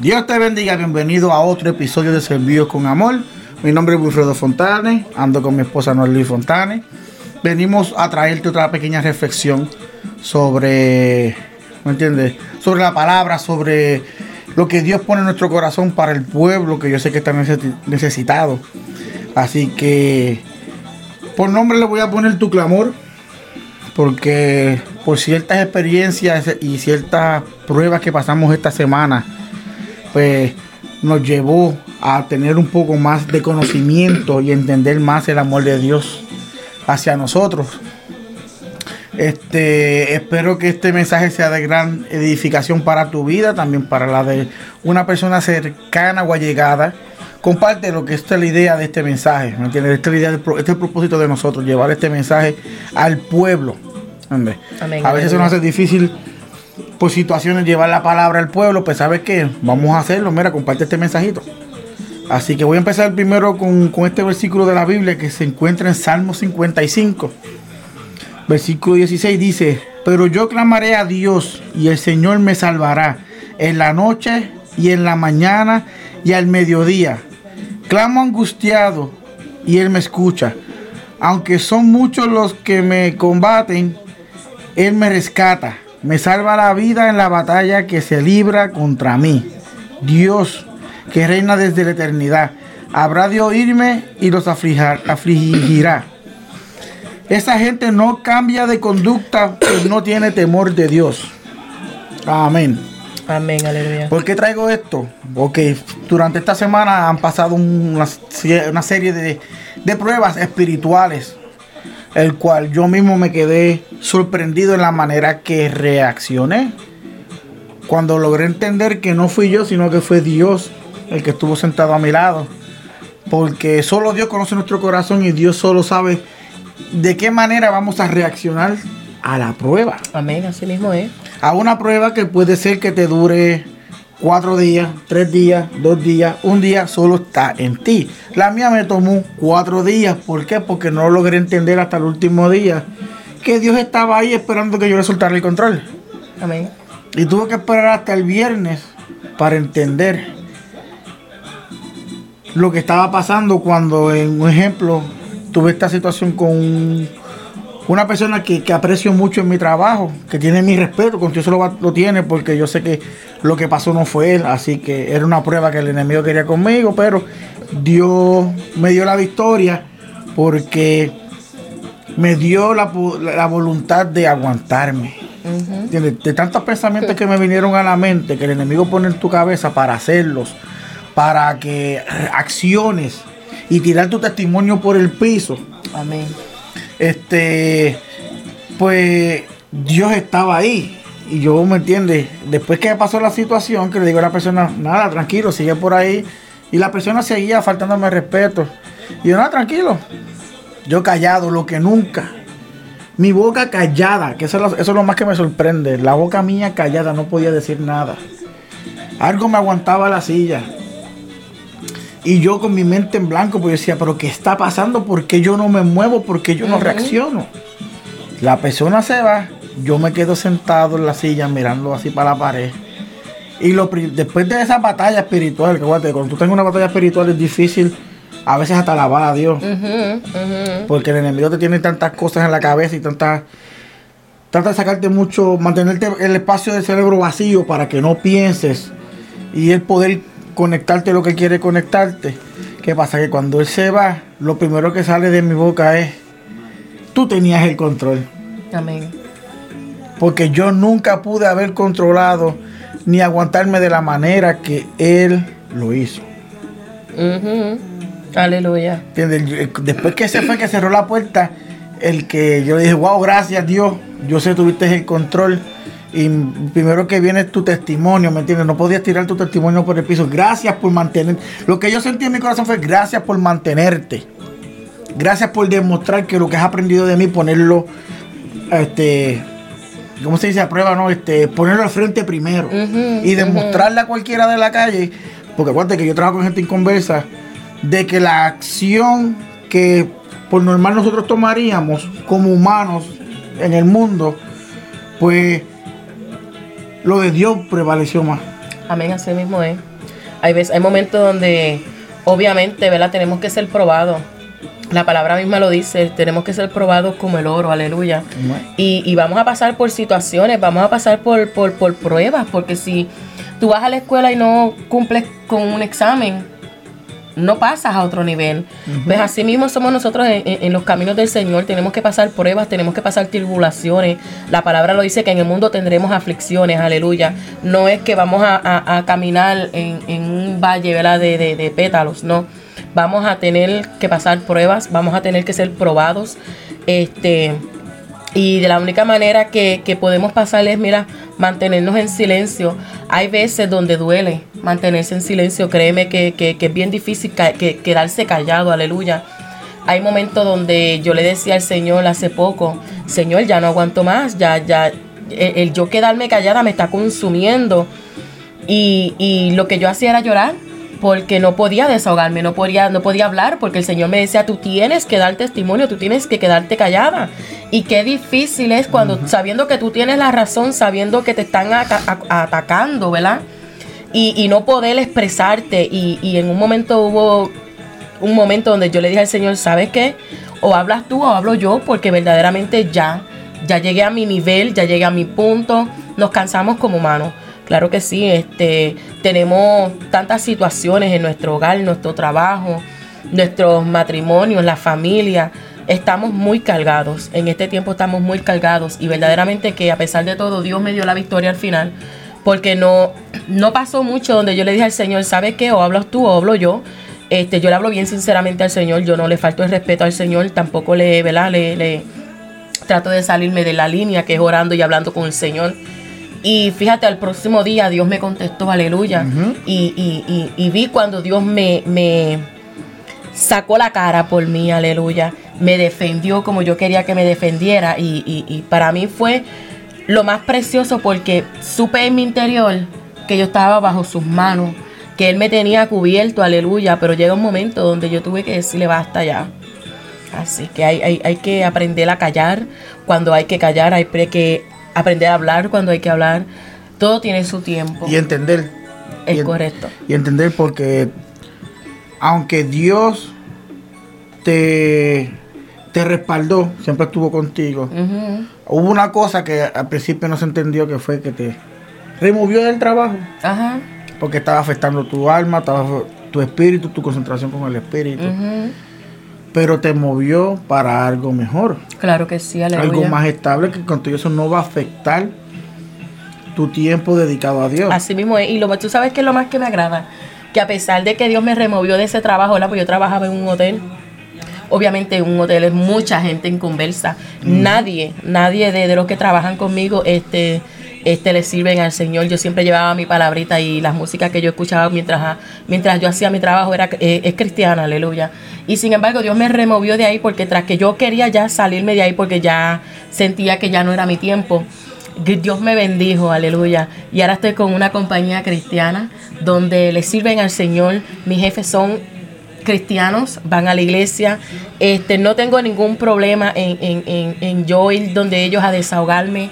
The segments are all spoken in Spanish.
Dios te bendiga, bienvenido a otro episodio de Servicios con Amor. Mi nombre es Wilfredo Fontane, ando con mi esposa Noelí Fontane. Venimos a traerte otra pequeña reflexión sobre, ¿me entiendes? Sobre la palabra, sobre lo que Dios pone en nuestro corazón para el pueblo, que yo sé que está necesitado. Así que, por nombre le voy a poner tu clamor, porque por ciertas experiencias y ciertas pruebas que pasamos esta semana, pues nos llevó a tener un poco más de conocimiento y entender más el amor de Dios hacia nosotros. Este, espero que este mensaje sea de gran edificación para tu vida, también para la de una persona cercana o allegada. Comparte lo que es la idea de este mensaje, ¿me entiendes? Esta es, idea, este es el propósito de nosotros, llevar este mensaje al pueblo. a veces se nos hace difícil por situaciones llevar la palabra al pueblo, pues sabes que vamos a hacerlo, mira, comparte este mensajito. Así que voy a empezar primero con, este versículo de la Biblia que se encuentra en Salmo 55. Versículo 16 dice, pero yo clamaré a Dios y el Señor me salvará en la noche y en la mañana y al mediodía. Clamo angustiado y Él me escucha. Aunque son muchos los que me combaten, Él me rescata me salva la vida en la batalla que se libra contra mí. Dios, que reina desde la eternidad, habrá de oírme y los afligirá. Esa gente no cambia de conducta, pues no tiene temor de Dios. Amén. Amén, aleluya. ¿Por qué traigo esto? Porque durante esta semana han pasado una, serie de, de pruebas espirituales el cual yo mismo me quedé sorprendido en la manera que reaccioné. Cuando logré entender que no fui yo, sino que fue Dios el que estuvo sentado a mi lado. Porque solo Dios conoce nuestro corazón y Dios solo sabe de qué manera vamos a reaccionar a la prueba. Amén, así mismo es. A una prueba que puede ser que te dure cuatro días, tres días, dos días, un día solo está en ti. La mía me tomó cuatro días. ¿Por qué? Porque no logré entender hasta el último día que Dios estaba ahí esperando que yo le soltara el control. Amén. Y tuve que esperar hasta el viernes para entender lo que estaba pasando cuando, en un ejemplo, tuve esta situación con una persona que, aprecio mucho en mi trabajo, que tiene mi respeto, con Dios lo, lo tiene porque yo sé que lo que pasó no fue él, así que era una prueba que el enemigo quería conmigo, pero Dios me dio la victoria porque me dio la, voluntad de aguantarme. De tantos pensamientos que me vinieron a la mente, que el enemigo pone en tu cabeza para hacerlos, para que acciones y tirar tu testimonio por el piso. Amén. Este, pues Dios estaba ahí. Y yo, ¿me entiendes? Después que pasó la situación, que le digo a la persona, nada, tranquilo, sigue por ahí. Y la persona seguía faltándome respeto. Y yo, nada, tranquilo. Yo callado, lo que nunca. Mi boca callada, que eso es, lo, más que me sorprende. La boca mía callada, no podía decir nada. Algo me aguantaba la silla. Y yo con mi mente en blanco, pues decía, pero ¿qué está pasando? ¿Por qué yo no me muevo? ¿Por qué yo no reacciono? La persona se va yo me quedo sentado en la silla mirando así para la pared. Y lo, después de esa batalla espiritual, que cuando tú tengas una batalla espiritual es difícil a veces hasta alabar a Dios. Porque el enemigo te tiene tantas cosas en la cabeza y tantas... Trata de sacarte mucho, mantenerte el espacio del cerebro vacío para que no pienses y él poder conectarte lo que quiere conectarte. ¿Qué pasa? Que cuando él se va, lo primero que sale de mi boca es, tú tenías el control. Amén porque yo nunca pude haber controlado ni aguantarme de la manera que Él lo hizo. Aleluya. Después que se fue, que cerró la puerta, el que yo dije, wow, gracias Dios, yo sé tuviste el control. Y primero que viene tu testimonio, ¿me entiendes? No podías tirar tu testimonio por el piso. Gracias por mantener. Lo que yo sentí en mi corazón fue gracias por mantenerte. Gracias por demostrar que lo que has aprendido de mí, ponerlo este, ¿cómo se dice? A prueba, ¿no? Este, ponerlo al frente primero y demostrarle a cualquiera de la calle, porque acuérdate que yo trabajo con gente en conversa, de que la acción que por normal nosotros tomaríamos como humanos en el mundo, pues lo de Dios prevaleció más. Amén, así mismo es. Hay, veces, hay momentos donde, obviamente, ¿verdad? Tenemos que ser probados. La palabra misma lo dice, tenemos que ser probados como el oro, aleluya. Y, y vamos a pasar por situaciones, vamos a pasar por, por, por pruebas, porque si tú vas a la escuela y no cumples con un examen, no pasas a otro nivel. Pues así mismo somos nosotros en, los caminos del Señor. Tenemos que pasar pruebas, tenemos que pasar tribulaciones. La palabra lo dice que en el mundo tendremos aflicciones, aleluya. No es que vamos a, caminar en, un valle De, de pétalos, no. Vamos a tener que pasar pruebas, vamos a tener que ser probados. Este y de la única manera que, podemos pasar es, mira, mantenernos en silencio. Hay veces donde duele mantenerse en silencio. Créeme que, es bien difícil que, quedarse callado, aleluya. Hay momentos donde yo le decía al Señor hace poco, Señor, ya no aguanto más, ya, ya, el, yo quedarme callada me está consumiendo. Y, y lo que yo hacía era llorar porque no podía desahogarme, no podía, no podía hablar, porque el Señor me decía, tú tienes que dar testimonio, tú tienes que quedarte callada. Y qué difícil es cuando, sabiendo que tú tienes la razón, sabiendo que te están atacando, ¿verdad? Y, no poder expresarte. Y, y en un momento hubo un momento donde yo le dije al Señor, ¿sabes qué? O hablas tú o hablo yo, porque verdaderamente ya, ya llegué a mi nivel, ya llegué a mi punto, nos cansamos como humanos. Claro que sí, este, tenemos tantas situaciones en nuestro hogar, nuestro trabajo, nuestros matrimonios, la familia. Estamos muy cargados, en este tiempo estamos muy cargados y verdaderamente que a pesar de todo Dios me dio la victoria al final, porque no, no pasó mucho donde yo le dije al Señor, ¿sabes qué? O hablas tú o hablo yo. Este, yo le hablo bien sinceramente al Señor, yo no le falto el respeto al Señor, tampoco le, ¿verdad? Le, le trato de salirme de la línea que es orando y hablando con el Señor. Y fíjate, al próximo día Dios me contestó, aleluya. y, vi cuando Dios me, me sacó la cara por mí, aleluya. Me defendió como yo quería que me defendiera. Y, para mí fue lo más precioso porque supe en mi interior que yo estaba bajo sus manos, que Él me tenía cubierto, aleluya. Pero llega un momento donde yo tuve que decirle basta ya. Así que hay, hay, hay que aprender a callar cuando hay que callar, hay que aprender a hablar cuando hay que hablar. Todo tiene su tiempo. Y entender. Es correcto. Y entender porque aunque Dios te, te respaldó, siempre estuvo contigo, hubo una cosa que al principio no se entendió que fue que te removió del trabajo. Ajá. Porque estaba afectando tu alma, tu espíritu, tu concentración con el espíritu pero te movió para algo mejor. Claro que sí, aleluya. Algo más estable que contigo eso no va a afectar tu tiempo dedicado a Dios. Así mismo es. Y lo tú sabes que es lo más que me agrada, que a pesar de que Dios me removió de ese trabajo, ¿verdad? Pues yo trabajaba en un hotel. Obviamente en un hotel es mucha gente en conversa. Nadie, nadie de, de los que trabajan conmigo, este este, le sirven al Señor. Yo siempre llevaba mi palabrita y las músicas que yo escuchaba mientras, mientras yo hacía mi trabajo era, eh, es cristiana, aleluya. Y sin embargo Dios me removió de ahí porque tras que yo quería ya salirme de ahí porque ya sentía que ya no era mi tiempo. Dios me bendijo, aleluya. Y ahora estoy con una compañía cristiana donde le sirven al Señor. Mis jefes son cristianos, van a la iglesia. Este, no tengo ningún problema en, en, en, en yo ir donde ellos a desahogarme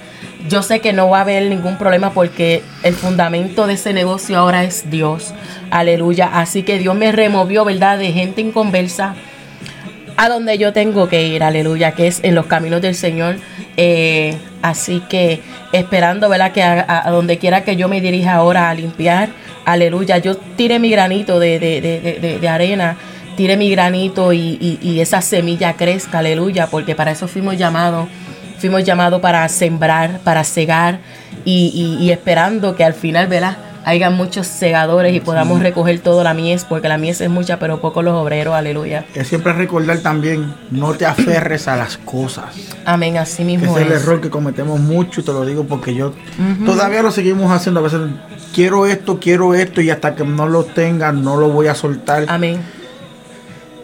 yo sé que no va a haber ningún problema porque el fundamento de ese negocio ahora es Dios. Aleluya. Así que Dios me removió, ¿verdad? De gente en conversa a donde yo tengo que ir, aleluya, que es en los caminos del Señor. Eh, así que esperando, ¿verdad? Que a, donde quiera que yo me dirija ahora a limpiar, aleluya, yo tire mi granito de, de, de, arena, tire mi granito y, y esa semilla crezca, aleluya, porque para eso fuimos llamados fuimos llamados para sembrar, para cegar y, esperando que al final, ¿verdad? Haya muchos segadores y podamos recoger toda la mies, porque la mies es mucha, pero poco los obreros, aleluya. Es siempre recordar también, no te aferres a las cosas. Amén, así mismo es. Es el error que cometemos mucho, te lo digo porque yo todavía lo seguimos haciendo. A veces quiero esto, quiero esto, y hasta que no lo tenga, no lo voy a soltar. Amén.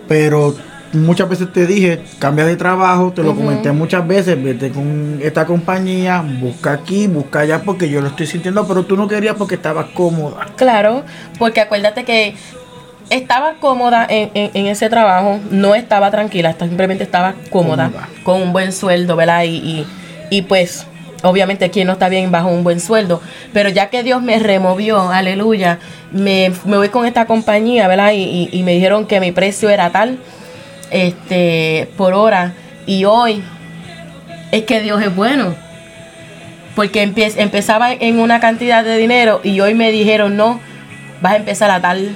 Pero muchas veces te dije, cambia de trabajo, te lo comenté muchas veces, vete con esta compañía, busca aquí, busca allá, porque yo lo estoy sintiendo, pero tú no querías porque estabas cómoda. Claro, porque acuérdate que estaba cómoda en, ese trabajo, no estaba tranquila, simplemente estaba cómoda, con un buen sueldo, ¿verdad? Y, y, y pues obviamente quien no está bien bajo un buen sueldo, pero ya que Dios me removió, aleluya, me, me voy con esta compañía, ¿verdad? Y, y, me dijeron que mi precio era tal, este, por hora, y hoy es que Dios es bueno. Porque empezaba en una cantidad de dinero y hoy me dijeron, no, vas a empezar a tal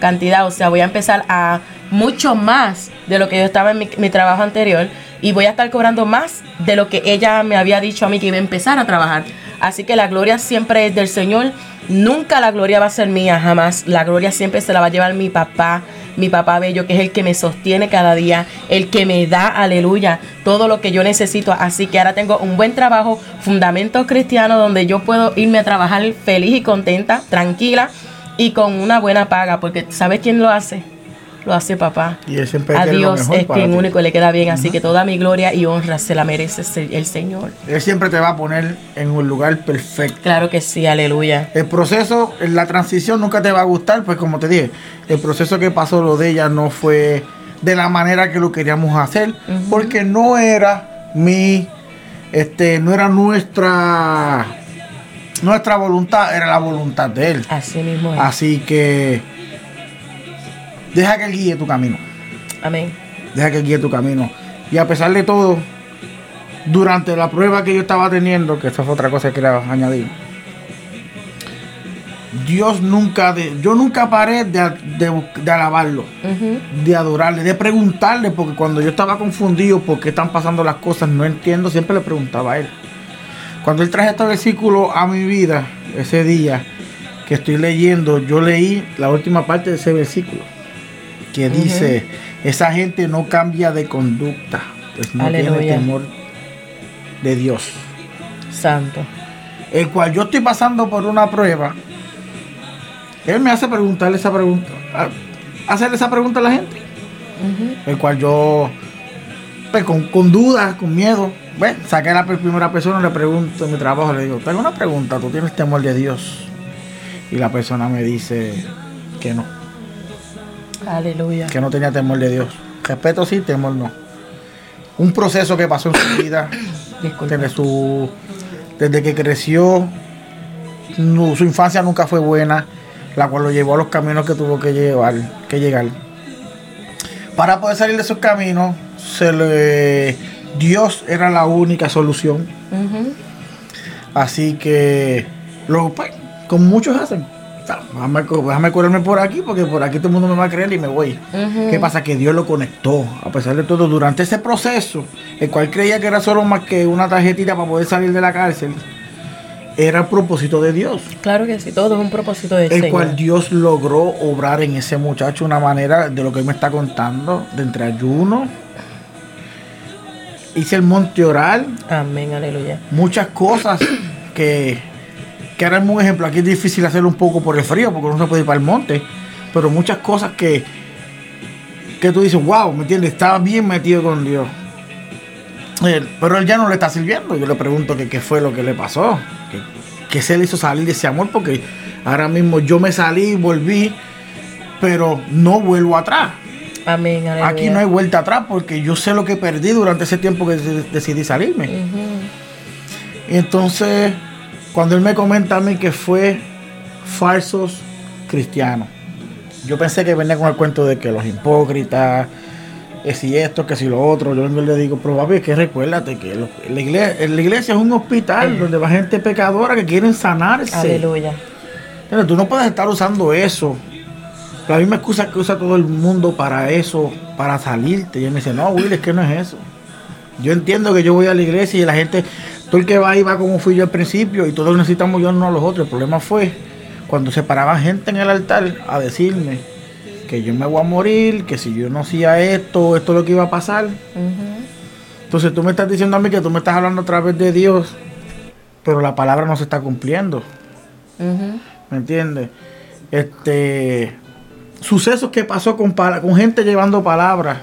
cantidad, o sea, voy a empezar a mucho más de lo que yo estaba en mi, mi trabajo anterior y voy a estar cobrando más de lo que ella me había dicho a mí que iba a empezar a trabajar. Así que la gloria siempre es del Señor. Nunca la gloria va a ser mía, jamás. La gloria siempre se la va a llevar mi papá, mi papá bello, que es el que me sostiene cada día, el que me da, aleluya, todo lo que yo necesito. Así que ahora tengo un buen trabajo, fundamentos cristianos, donde yo puedo irme a trabajar feliz y contenta, tranquila y con una buena paga, porque ¿sabes quién lo hace? Lo hace papá. Y él siempre a Dios es quien único le queda bien. Así que toda mi gloria y honra se la merece el Señor. Él siempre te va a poner en un lugar perfecto. Claro que sí, aleluya. El proceso, la transición nunca te va a gustar, pues como te dije, el proceso que pasó lo de ella no fue de la manera que lo queríamos hacer, porque no era mi, este, no era nuestra, nuestra voluntad, era la voluntad de él. Así mismo. Así que Deja que Él guíe tu camino. Amén. Deja que Él guíe tu camino. Y a pesar de todo, durante la prueba que yo estaba teniendo, que esta fue otra cosa que quería añadir, Dios nunca, de, yo nunca paré de, alabarlo, de adorarle, de preguntarle, porque cuando yo estaba confundido por qué están pasando las cosas, no entiendo, siempre le preguntaba a él. Cuando él traje este versículo a mi vida, ese día que estoy leyendo, yo leí la última parte de ese versículo que dice, esa gente no cambia de conducta, pues no tiene temor de Dios. Santo. El cual yo estoy pasando por una prueba, él me hace preguntarle esa pregunta, hacerle esa pregunta a la gente. El cual yo, pues, con, con dudas, con miedo, bueno, saqué a la primera persona, le pregunto en mi trabajo, le digo, tengo una pregunta, ¿tú tienes temor de Dios? Y la persona me dice que no. Aleluya. Que no tenía temor de Dios. Respeto sí, temor no. Un proceso que pasó en su vida. desde, su, desde que creció, su infancia nunca fue buena, la cual lo llevó a los caminos que tuvo que llevar, que llegar. Para poder salir de esos caminos, se le, Dios era la única solución. Así que, lo, pues, como muchos hacen, déjame, déjame por aquí porque por aquí todo el mundo me va a creer y me voy. ¿Qué pasa? Que Dios lo conectó, a pesar de todo, durante ese proceso, el cual creía que era solo más que una tarjetita para poder salir de la cárcel, era el propósito de Dios. Claro que sí, todo es un propósito de El cual Dios logró obrar en ese muchacho una manera de lo que él me está contando, de entre ayuno. Hice el monte oral. Amén, aleluya. Muchas cosas que que ahora es un ejemplo, aquí es difícil hacerlo un poco por el frío, porque no se puede ir para el monte, pero muchas cosas que, que tú dices, wow, ¿me entiendes? Estaba bien metido con Dios. Eh, pero él ya no le está sirviendo. Yo le pregunto que qué fue lo que le pasó, que, se le hizo salir de ese amor, porque ahora mismo yo me salí y volví, pero no vuelvo atrás. Amén, Aquí no hay vuelta atrás porque yo sé lo que perdí durante ese tiempo que decidí salirme. Entonces, cuando él me comenta a mí que fue falsos cristianos. Yo pensé que venía con el cuento de que los hipócritas, que si esto, que si lo otro. Yo le digo, pero papi, es que recuérdate que la, iglesia, la iglesia es un hospital donde va gente pecadora que quieren sanarse. Aleluya. Pero tú no puedes estar usando eso. La misma excusa que usa todo el mundo para eso, para salirte. Y él me dice, no, Will, es que no es eso. Yo entiendo que yo voy a la iglesia y la gente Tú el que va ahí va como fui yo al principio y todos necesitamos yo uno a los otros. El problema fue cuando se paraba gente en el altar a decirme que yo me voy a morir, que si yo no hacía esto, esto es lo que iba a pasar. Entonces tú me estás diciendo a mí que tú me estás hablando a través de Dios, pero la palabra no se está cumpliendo. ¿Me entiendes? Este sucesos que pasó con, con gente llevando palabras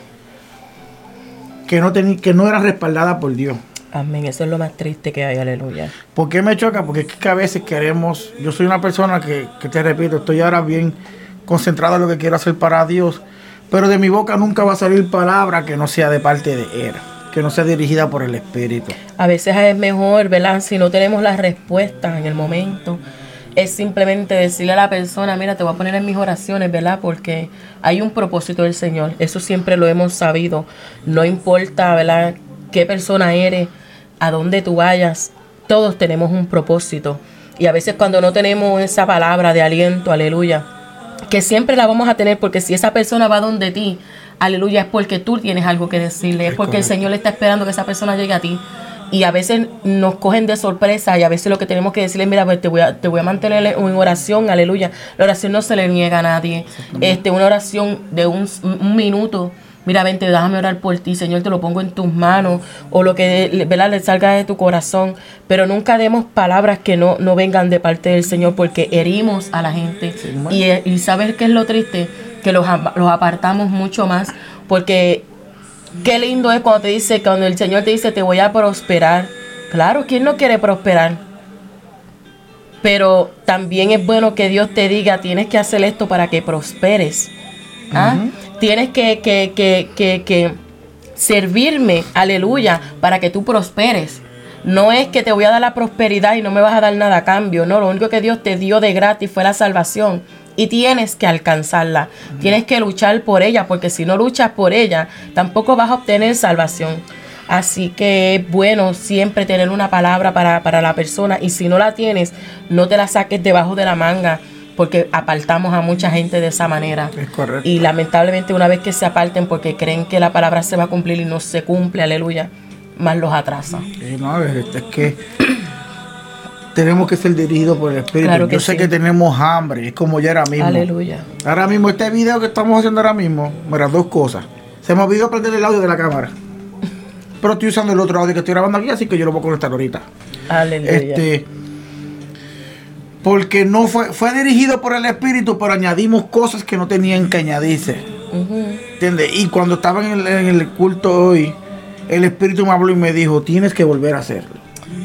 que no, que no era respaldada por Dios. Amén, eso es lo más triste que hay, aleluya. ¿Por qué me choca? Porque es que a veces queremos, yo soy una persona que, te repito, estoy ahora bien concentrado en lo que quiero hacer para Dios, pero de mi boca nunca va a salir palabra que no sea de parte de Él. que no sea dirigida por el Espíritu. A veces es mejor, ¿verdad? Si no tenemos las respuestas en el momento, es simplemente decirle a la persona, mira, te voy a poner en mis oraciones, ¿verdad? Porque hay un propósito del Señor. Eso siempre lo hemos sabido. No importa, ¿verdad? Qué persona eres, a dónde tú vayas, todos tenemos un propósito. Y a veces cuando no tenemos esa palabra de aliento, aleluya, que siempre la vamos a tener porque si esa persona va donde ti, aleluya, es porque tú tienes algo que decirle, es, porque el Señor le está esperando que esa persona llegue a ti. Y a veces nos cogen de sorpresa y a veces lo que tenemos que decirle, mira, pues te voy a, te voy a mantener en oración, aleluya. La oración no se le niega a nadie. Este, una oración de un, un minuto mira, vente, déjame orar por ti, Señor, te lo pongo en tus manos, o lo que ¿verdad? le salga de tu corazón, pero nunca demos palabras que no, no vengan de parte del Señor, porque herimos a la gente. y, y ¿sabes qué es lo triste? Que los, los apartamos mucho más, porque qué lindo es cuando te dice, cuando el Señor te dice, te voy a prosperar. Claro, ¿quién no quiere prosperar? Pero también es bueno que Dios te diga, tienes que hacer esto para que prosperes. ¿Ah? Tienes que, que, que, que, servirme, aleluya, para que tú prosperes. No es que te voy a dar la prosperidad y no me vas a dar nada a cambio. No, lo único que Dios te dio de gratis fue la salvación. Y tienes que alcanzarla. Tienes que luchar por ella, porque si no luchas por ella, tampoco vas a obtener salvación. Así que es bueno siempre tener una palabra para, para la persona. Y si no la tienes, no te la saques debajo de la manga porque apartamos a mucha gente de esa manera. Es correcto. Y lamentablemente una vez que se aparten porque creen que la palabra se va a cumplir y no se cumple, aleluya, más los atrasa. no, es, que tenemos que ser dirigidos por el Espíritu. Yo sé que tenemos hambre, es como ya ahora mismo. Aleluya. Ahora mismo, este video que estamos haciendo ahora mismo, mira, dos cosas. Se me olvidó prender el audio de la cámara. Pero estoy usando el otro audio que estoy grabando aquí, así que yo lo voy a conectar ahorita. Aleluya. Este, porque no fue, fue dirigido por el Espíritu, pero añadimos cosas que no tenían que añadirse. ¿Entiendes? Y cuando estaba en el, culto hoy, el Espíritu me habló y me dijo, tienes que volver a hacerlo.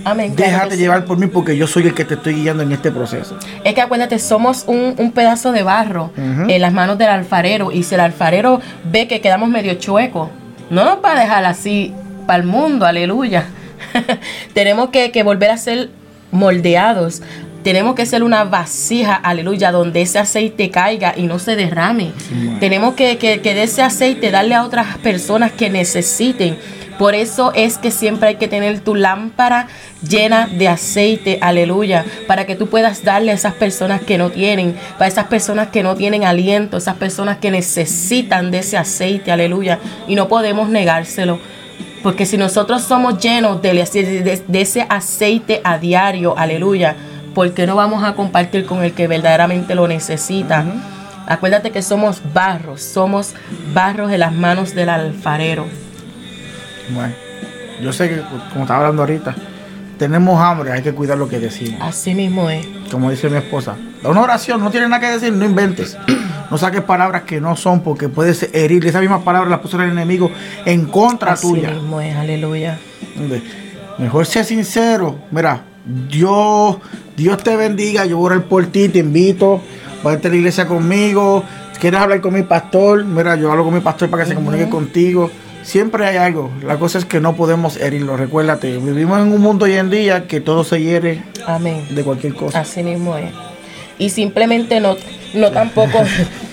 Amén. Déjate llevar por mí porque yo soy el que te estoy guiando en este proceso. Es que acuérdate, somos un, pedazo de barro en las manos del alfarero. Y si el alfarero ve que quedamos medio chuecos, no nos va a dejar así para el mundo, aleluya. Tenemos que, que volver a ser moldeados tenemos que ser una vasija, aleluya, donde ese aceite caiga y no se derrame. Tenemos que, que, de ese aceite darle a otras personas que necesiten. Por eso es que siempre hay que tener tu lámpara llena de aceite, aleluya, para que tú puedas darle a esas personas que no tienen, para esas personas que no tienen aliento, esas personas que necesitan de ese aceite, aleluya, y no podemos negárselo. Porque si nosotros somos llenos de, de ese aceite a diario, aleluya, ¿por qué no vamos a compartir con el que verdaderamente lo necesita? Acuérdate que somos barros, somos barros en las manos del alfarero. Bueno, yo sé que, como estaba hablando ahorita, tenemos hambre, hay que cuidar lo que decimos. Así mismo es. Como dice mi esposa, una oración, no tiene nada que decir, no inventes. No saques palabras que no son porque puedes herir. Esas mismas palabras las puso el enemigo en contra tuya. Así mismo es, aleluya. Mejor sea sincero. Mira, Dios, Dios te bendiga. Yo voy a orar por ti, te invito. Voy a a la iglesia conmigo. ¿Quieres hablar con mi pastor? Mira, yo hablo con mi pastor para que se comunique contigo. Siempre hay algo. La cosa es que no podemos herirlo. Recuérdate, vivimos en un mundo hoy en día que todo se hiere Amén. de cualquier cosa. Así mismo es. Y simplemente no, no tampoco,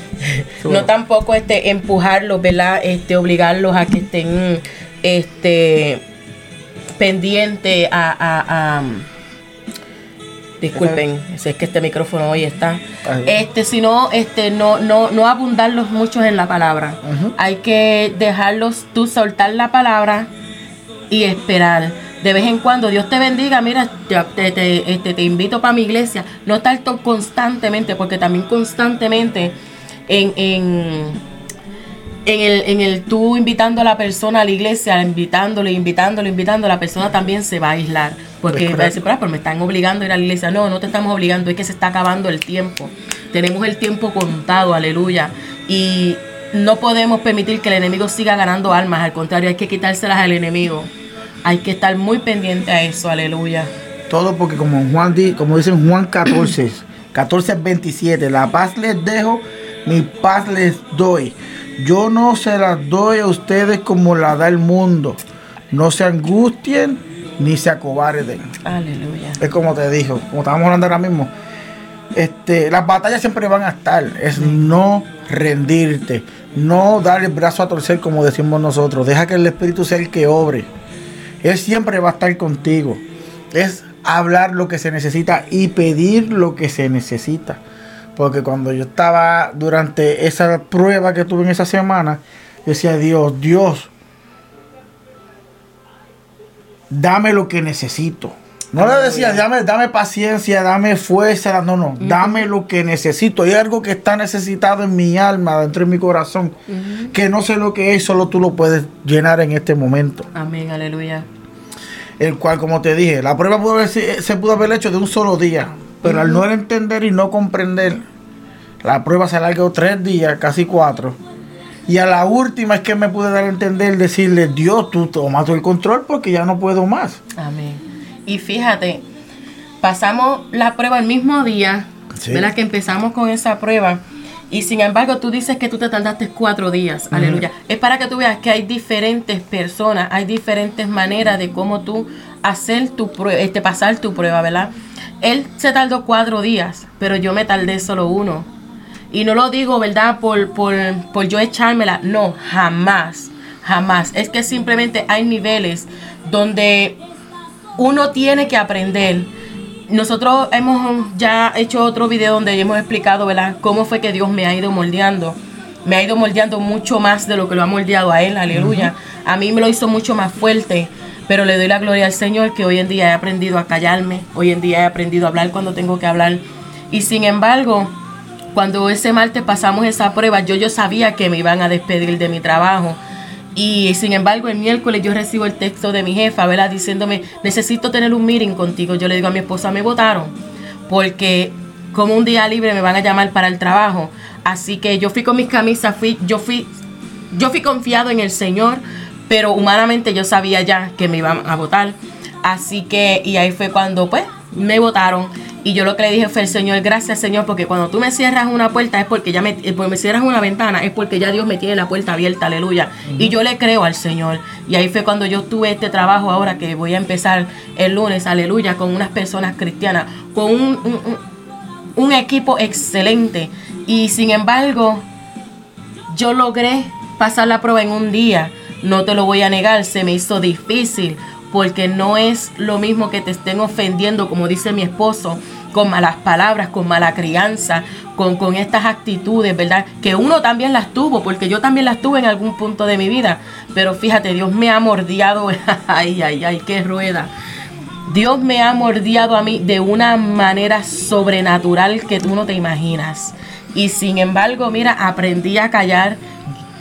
no tampoco este, empujarlos, ¿verdad? Este, obligarlos a que estén este, pendientes a, a Disculpen, si es que este micrófono hoy está. Este, sino este, no, no, no abundarlos muchos en la palabra. Hay que dejarlos tú soltar la palabra y esperar. De vez en cuando Dios te bendiga, mira, te, te, este, te invito para mi iglesia. No estar constantemente, porque también constantemente en, en en el, en el tú invitando a la persona a la iglesia, invitándole, invitándole, invitando, la persona también se va a aislar. Porque va a decir, pero me están obligando a ir a la iglesia. No, no te estamos obligando, es que se está acabando el tiempo. Tenemos el tiempo contado, aleluya. Y no podemos permitir que el enemigo siga ganando almas, al contrario, hay que quitárselas al enemigo. Hay que estar muy pendiente a eso, aleluya. Todo porque como Juan como dicen Juan 14, 14 27, la paz les dejo, mi paz les doy. Yo no se las doy a ustedes como la da el mundo. no se angustien ni se acobarden. Aleluya. Es como te dijo, como estábamos hablando ahora mismo. Este, las batallas siempre van a estar. Es no rendirte, no dar el brazo a torcer como decimos nosotros. Deja que el Espíritu sea el que obre. Él siempre va a estar contigo. Es hablar lo que se necesita y pedir lo que se necesita. Porque cuando yo estaba durante esa prueba que tuve en esa semana, decía Dios, Dios, dame lo que necesito. No le decía, dame, dame paciencia, dame fuerza, no, no, dame lo que necesito. Hay algo que está necesitado en mi alma, dentro de mi corazón, que no sé lo que es, solo tú lo puedes llenar en este momento. Amén, aleluya. El cual, como te dije, la prueba pudo se pudo haber hecho de un solo día, pero al no entender y no comprender, la prueba se alargó tres días, casi cuatro. Y a la última es que me pude dar a entender, decirle, Dios, tú tomas el control porque ya no puedo más. Amén. Y fíjate, pasamos la prueba el mismo día, ¿verdad? Que empezamos con esa prueba. Y sin embargo, tú dices que tú te tardaste cuatro días. Aleluya. Es para que tú veas que hay diferentes personas, hay diferentes maneras de cómo tú hacer tu prueba, este, pasar tu prueba, ¿verdad? Él se tardó cuatro días, pero yo me tardé solo uno. Y no lo digo, ¿verdad? Por, por, por yo echármela. No, jamás. Jamás. Es que simplemente hay niveles donde uno tiene que aprender. Nosotros hemos ya hecho otro video donde hemos explicado, ¿verdad?, cómo fue que Dios me ha ido moldeando. Me ha ido moldeando mucho más de lo que lo ha moldeado a Él, aleluya. A mí me lo hizo mucho más fuerte, pero le doy la gloria al Señor que hoy en día he aprendido a callarme, hoy en día he aprendido a hablar cuando tengo que hablar. Y sin embargo, cuando ese martes pasamos esa prueba, yo, yo sabía que me iban a despedir de mi trabajo y sin embargo, el miércoles yo recibo el texto de mi jefa, ¿verdad? Diciéndome, necesito tener un meeting contigo. Yo le digo a mi esposa, me votaron, porque como un día libre me van a llamar para el trabajo. Así que yo fui con mis camisas, fui, yo fui, yo fui confiado en el Señor, pero humanamente yo sabía ya que me iban a votar. Así que, y ahí fue cuando pues me votaron. Y yo lo que le dije fue, el Señor, gracias Señor, porque cuando tú me cierras una puerta es porque ya me, eh, pues me cierras una ventana, es porque ya Dios me tiene la puerta abierta, aleluya. Y yo le creo al Señor. Y ahí fue cuando yo tuve este trabajo ahora que voy a empezar el lunes, aleluya, con unas personas cristianas, con un, un, un equipo excelente. Y sin embargo, yo logré pasar la prueba en un día. No te lo voy a negar, se me hizo difícil porque no es lo mismo que te estén ofendiendo, como dice mi esposo, con malas palabras, con mala crianza, con, con estas actitudes, ¿verdad? Que uno también las tuvo, porque yo también las tuve en algún punto de mi vida. Pero fíjate, Dios me ha mordiado, ay, ay, ay, qué rueda. Dios me ha mordiado a mí de una manera sobrenatural que tú no te imaginas. Y sin embargo, mira, aprendí a callar.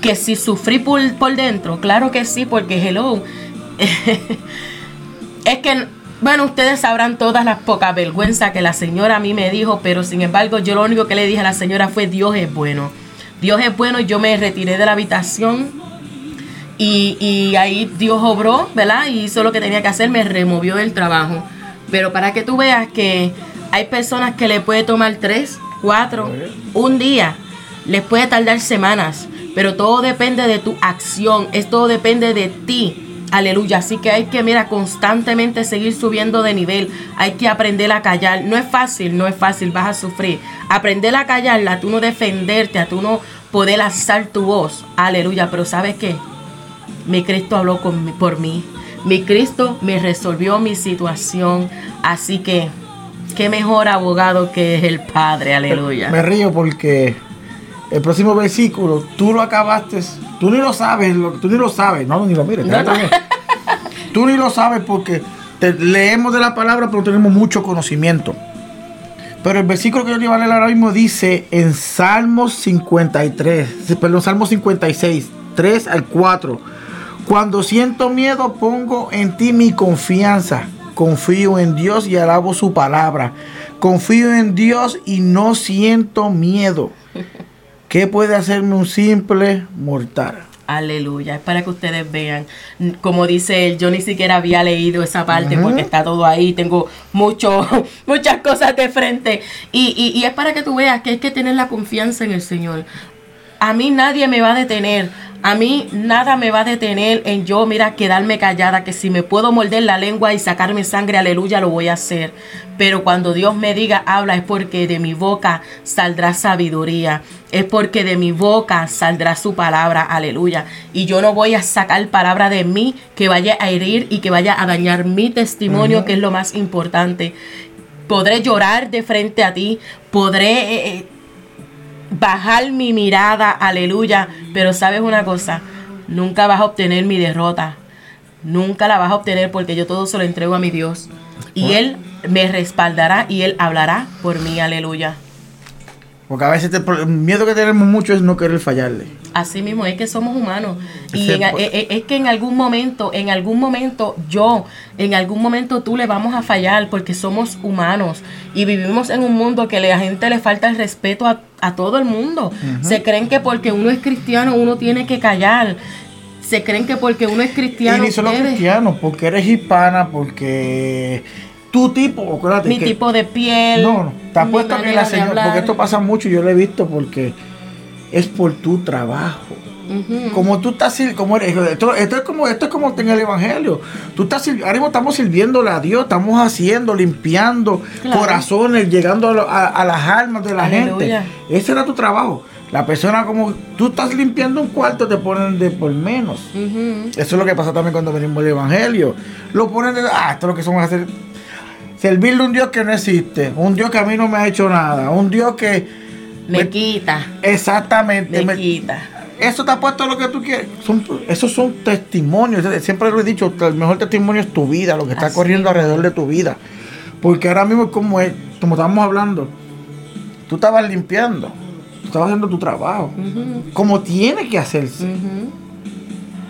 Que si sufrí por, por dentro, claro que sí, porque hello, es que, bueno, ustedes sabrán todas las pocas vergüenzas que la señora a mí me dijo, pero sin embargo yo lo único que le dije a la señora fue Dios es bueno. Dios es bueno, yo me retiré de la habitación y, y ahí Dios obró, ¿verdad? Y hizo lo que tenía que hacer, me removió del trabajo. Pero para que tú veas que hay personas que le puede tomar tres, cuatro, un día, les puede tardar semanas, pero todo depende de tu acción, esto depende de ti Aleluya. Así que hay que, mira, constantemente seguir subiendo de nivel. Hay que aprender a callar. No es fácil, no es fácil, vas a sufrir. Aprender a callarla, tú no defenderte, a tú no poder alzar tu voz. Aleluya. Pero ¿sabes qué? Mi Cristo habló con, por mí. Mi Cristo me resolvió mi situación. Así que, qué mejor abogado que es el Padre. Aleluya. Me río porque el próximo versículo, tú lo acabaste, tú ni lo sabes, tú ni lo sabes, no, ni lo mires. Tú ni lo sabes porque leemos de la palabra, pero tenemos mucho conocimiento. Pero el versículo que yo le iba a leer ahora mismo dice en Salmos 53, perdón, Salmos 56, 3 al 4. Cuando siento miedo, pongo en ti mi confianza. Confío en Dios y alabo su palabra. Confío en Dios y no siento miedo. ¿Qué puede hacerme un simple mortal? Aleluya, es para que ustedes vean. Como dice él, yo ni siquiera había leído esa parte porque está todo ahí, tengo mucho, muchas cosas de frente. Y, y, y, es para que tú veas que hay que tener la confianza en el Señor. A mí nadie me va a detener. A mí nada me va a detener en yo, mira, quedarme callada, que si me puedo morder la lengua y sacarme sangre, aleluya, lo voy a hacer. Pero cuando Dios me diga, habla, es porque de mi boca saldrá sabiduría. Es porque de mi boca saldrá su palabra, aleluya. Y yo no voy a sacar palabra de mí que vaya a herir y que vaya a dañar mi testimonio, que es lo más importante. Podré llorar de frente a ti, podré... Eh, eh, bajar mi mirada, aleluya. Pero sabes una cosa, nunca vas a obtener mi derrota. Nunca la vas a obtener porque yo todo se lo entrego a mi Dios. Y Él me respaldará y Él hablará por mí, aleluya. Porque a veces el miedo que tenemos mucho es no querer fallarle. Así mismo, es que somos humanos. Y e, e, es, que en algún momento, en algún momento yo, en algún momento tú le vamos a fallar porque somos humanos. Y vivimos en un mundo que a la gente le falta el respeto a, todo el mundo. Se creen que porque uno es cristiano uno tiene que callar. Se creen que porque uno es cristiano... Y ni solo cristiano, porque eres hispana, porque tu tipo, acuérdate. Mi tipo de piel. No, no. Te apuesto que la señora. Porque esto pasa mucho, yo lo he visto porque es por tu trabajo. Como tú estás, como eres, esto, es como esto es como en el evangelio. Tú estás, ahora mismo estamos sirviéndole a Dios, estamos haciendo, limpiando corazones, llegando a, las almas de la gente. Ese era tu trabajo. La persona como tú estás limpiando un cuarto te ponen de por menos. Eso es lo que pasa también cuando venimos del evangelio. Lo ponen de ah, esto es lo que somos hacer servirle a un Dios que no existe, un Dios que a mí no me ha hecho nada, un Dios que... Me, quita. Exactamente. Me, quita. Eso te ha puesto lo que tú quieres. Son, esos son testimonios. Siempre lo he dicho, el mejor testimonio es tu vida, lo que está corriendo alrededor de tu vida. Porque ahora mismo como es, como estábamos hablando, tú estabas limpiando, tú estabas haciendo tu trabajo, como tiene que hacerse.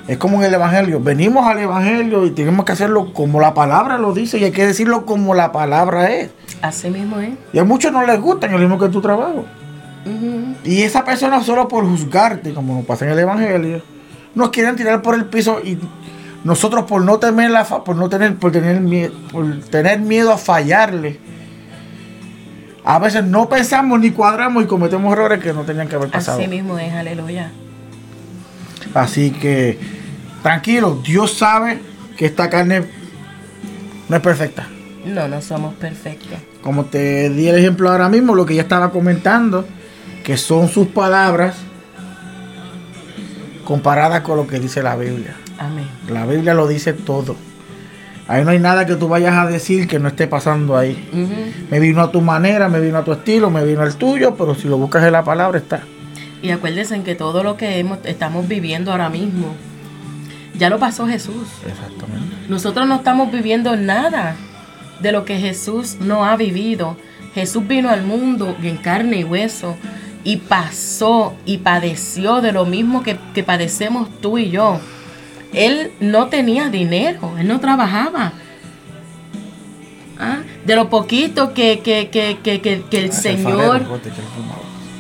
Es como en el Evangelio. Venimos al Evangelio y tenemos que hacerlo como la palabra lo dice y hay que decirlo como la palabra es. Así mismo es. Y a muchos no les gusta lo mismo que tu trabajo. Y esa persona solo por juzgarte, como nos pasa en el Evangelio, nos quieren tirar por el piso y nosotros por no temer la por no tener por tener miedo, por tener miedo a fallarle. A veces no pensamos ni cuadramos y cometemos errores que no tenían que haber pasado. Así mismo es, aleluya. Así que tranquilo, Dios sabe que esta carne no es perfecta. No, no somos perfectos. Como te di el ejemplo ahora mismo, lo que ya estaba comentando, que son sus palabras comparadas con lo que dice la Biblia. Amén. La Biblia lo dice todo. Ahí no hay nada que tú vayas a decir que no esté pasando ahí. Me vino a tu manera, me vino a tu estilo, me vino al tuyo, pero si lo buscas en la palabra está. Y acuérdense en que todo lo que hemos, estamos viviendo ahora mismo ya lo pasó Jesús. Exactamente. Nosotros no estamos viviendo nada de lo que Jesús no ha vivido. Jesús vino al mundo en carne y hueso y pasó y padeció de lo mismo que, padecemos tú y yo. Él no tenía dinero, él no trabajaba. ¿Ah? De lo poquito que, que, que, que el Señor...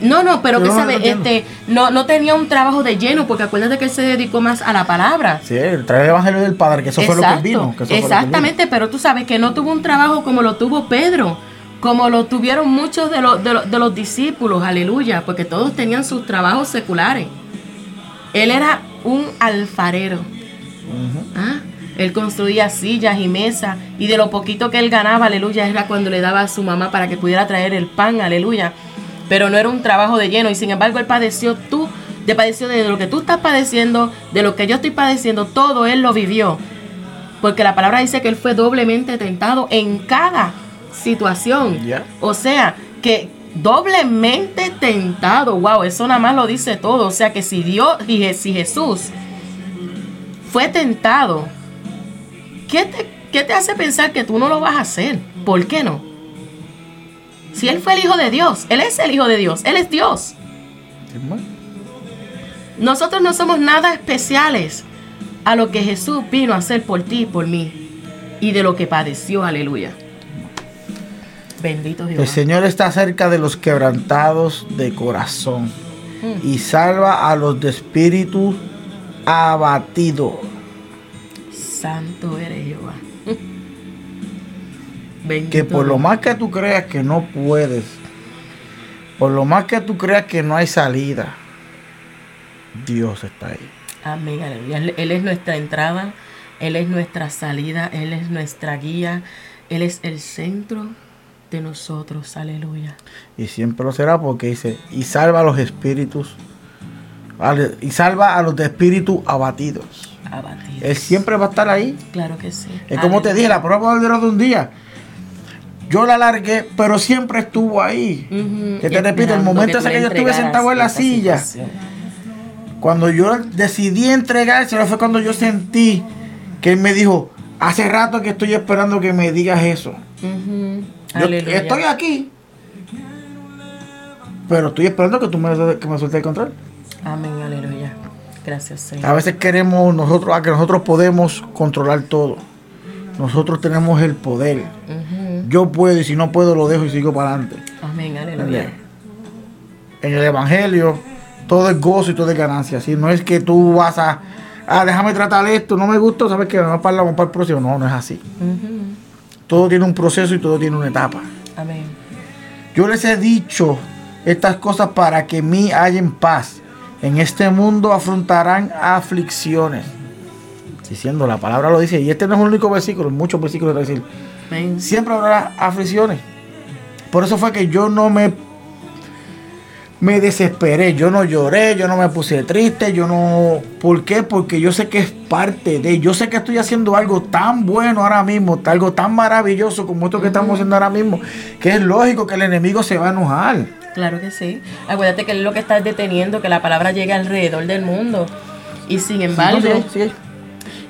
No, no, pero que sabe, este, no, no tenía un trabajo de lleno, porque acuérdate que él se dedicó más a la palabra. Sí, trae el evangelio del Padre, que eso fue lo que vino. exactamente, pero tú sabes que no tuvo un trabajo como lo tuvo Pedro, como lo tuvieron muchos de, los, de, los discípulos, aleluya, porque todos tenían sus trabajos seculares. Él era un alfarero. ¿Ah? Él construía sillas y mesas y de lo poquito que él ganaba, aleluya, era cuando le daba a su mamá para que pudiera traer el pan, aleluya pero no era un trabajo de lleno y sin embargo él padeció tú, de padeció de lo que tú estás padeciendo, de lo que yo estoy padeciendo, todo él lo vivió. Porque la palabra dice que él fue doblemente tentado en cada situación. O sea, que doblemente tentado, wow, eso nada más lo dice todo. O sea que si Dios, si Jesús fue tentado, ¿qué te, ¿qué te hace pensar que tú no lo vas a hacer? ¿Por qué no? Si Él fue el Hijo de Dios, Él es el Hijo de Dios, Él es Dios. Nosotros no somos nada especiales a lo que Jesús vino a hacer por ti y por mí y de lo que padeció, aleluya. Bendito Dios. El Señor está cerca de los quebrantados de corazón mm. y salva a los de espíritu abatido. Santo eres Jehová que por lo más que tú creas que no puedes, por lo más que tú creas que no hay salida, Dios está ahí. Amén, aleluya. Él es nuestra entrada, Él es nuestra salida, Él es nuestra guía, Él es el centro de nosotros, aleluya. Y siempre lo será porque dice, y salva a los espíritus, y salva a los de espíritu abatidos. abatidos. Él siempre va a estar ahí. Claro que sí. Es como te dije, la prueba de de un día. Yo la largué, pero siempre estuvo ahí. Que te repito, el momento ese que yo estuve sentado en la silla, cuando yo decidí entregárselo fue cuando yo sentí que él me dijo, hace rato que estoy esperando que me digas eso. estoy aquí, pero estoy esperando que tú me, que me sueltes el control. Amén, aleluya. Gracias, Señor. A veces queremos nosotros, a que nosotros podemos controlar todo. Nosotros tenemos el poder. Yo puedo y si no puedo lo dejo y sigo para adelante. Amén, aleluya. En el Evangelio todo es gozo y todo es ganancia. Si no es que tú vas a, ah, déjame tratar esto, no me gusta, sabes que no vamos para el próximo. No, no es así. Todo tiene un proceso y todo tiene una etapa. Amén. Yo les he dicho estas cosas para que mí hayan paz. En este mundo afrontarán aflicciones. Diciendo, la palabra lo dice, y este no es un único versículo, muchos versículos de Siempre habrá aflicciones. Por eso fue que yo no me me desesperé, yo no lloré, yo no me puse triste, yo no... ¿Por qué? Porque yo sé que es parte de... Yo sé que estoy haciendo algo tan bueno ahora mismo, algo tan maravilloso como esto que estamos haciendo ahora mismo, que es lógico que el enemigo se va a enojar. Claro que sí. Acuérdate que es lo que está deteniendo, que la palabra llegue alrededor del mundo. Y sin embargo...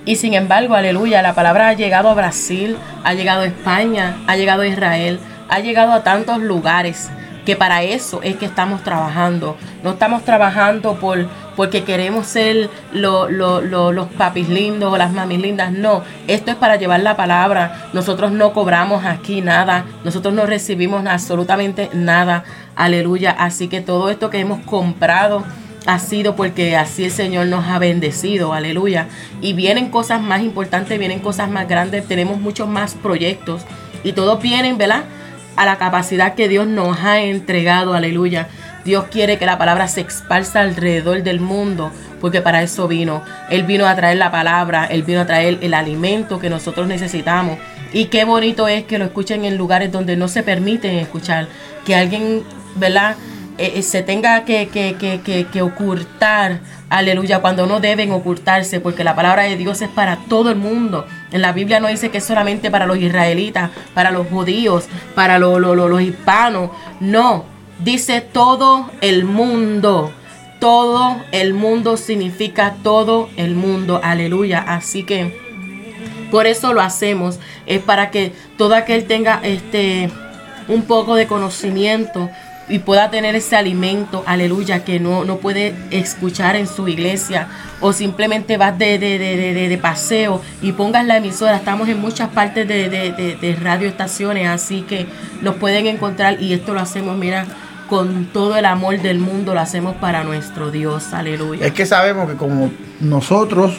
Y sin embargo, aleluya, la palabra ha llegado a Brasil, ha llegado a España, ha llegado a Israel, ha llegado a tantos lugares que para eso es que estamos trabajando. No estamos trabajando por porque queremos ser los papis lindos o las mamis lindas. No, esto es para llevar la palabra. Nosotros no cobramos aquí nada. Nosotros no recibimos absolutamente nada. Aleluya. Así que todo esto que hemos comprado ha sido porque así el Señor nos ha bendecido, aleluya. Y vienen cosas más importantes, vienen cosas más grandes, tenemos muchos más proyectos y todos vienen, ¿verdad? A la capacidad que Dios nos ha entregado, aleluya. Dios quiere que la palabra se esparza alrededor del mundo, porque para eso vino. Él vino a traer la palabra, Él vino a traer el alimento que nosotros necesitamos. Y qué bonito es que lo escuchen en lugares donde no se permiten escuchar. Que alguien, ¿verdad? Eh, eh, se tenga que, que, que, que, ocultar, aleluya, cuando no deben ocultarse, porque la palabra de Dios es para todo el mundo. En la Biblia no dice que es solamente para los israelitas, para los judíos, para los hispanos. No, dice todo el mundo. Todo el mundo significa todo el mundo. Aleluya. Así que por eso lo hacemos. Es para que todo aquel tenga este un poco de conocimiento y pueda tener ese alimento, aleluya, que no, no puede escuchar en su iglesia o simplemente vas de, de, de, de paseo y pongas la emisora. Estamos en muchas partes de, radioestaciones, así que nos pueden encontrar y esto lo hacemos, mira, con todo el amor del mundo, lo hacemos para nuestro Dios, aleluya. Es que sabemos que como nosotros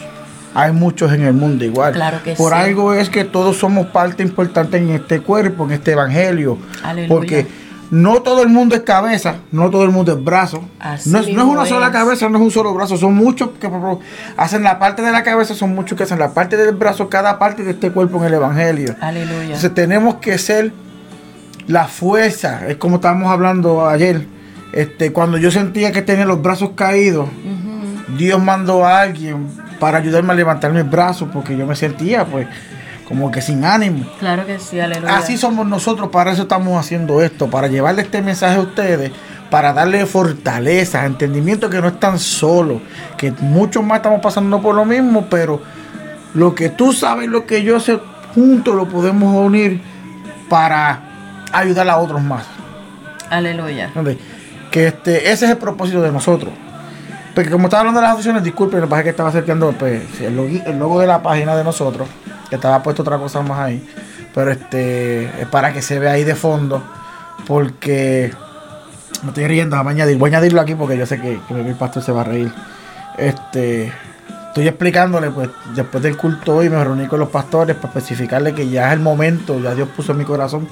hay muchos en el mundo igual. Claro que Por algo es que todos somos parte importante en este cuerpo, en este evangelio. Aleluya. Porque no todo el mundo es cabeza, no todo el mundo es brazo. no es, una sola cabeza, no es un solo brazo, son muchos que hacen la parte de la cabeza, son muchos que hacen la parte del brazo, cada parte de este cuerpo en el Evangelio. Aleluya. Entonces tenemos que ser la fuerza, es como estábamos hablando ayer, este, cuando yo sentía que tenía los brazos caídos, Dios mandó a alguien para ayudarme a levantar mis brazos porque yo me sentía pues como que sin ánimo. Claro que sí, aleluya. Así somos nosotros, para eso estamos haciendo esto, para llevarle este mensaje a ustedes, para darle fortaleza, entendimiento que no están solos, que muchos más estamos pasando por lo mismo, pero lo que tú sabes, lo que yo sé, juntos lo podemos unir para ayudar a otros más. Aleluya. Que este, ese es el propósito de nosotros. Porque como estaba hablando de las asociaciones, disculpen, lo que pasa es que estaba acercando pues, el, logo, de la página de nosotros, que estaba puesto otra cosa más ahí. Pero este es para que se vea ahí de fondo. Porque me estoy riendo, voy a añadir, voy a añadirlo aquí porque yo sé que, que el pastor se va a reír. Este estoy explicándole, pues, después del culto hoy me reuní con los pastores para especificarle que ya es el momento, ya Dios puso en mi corazón,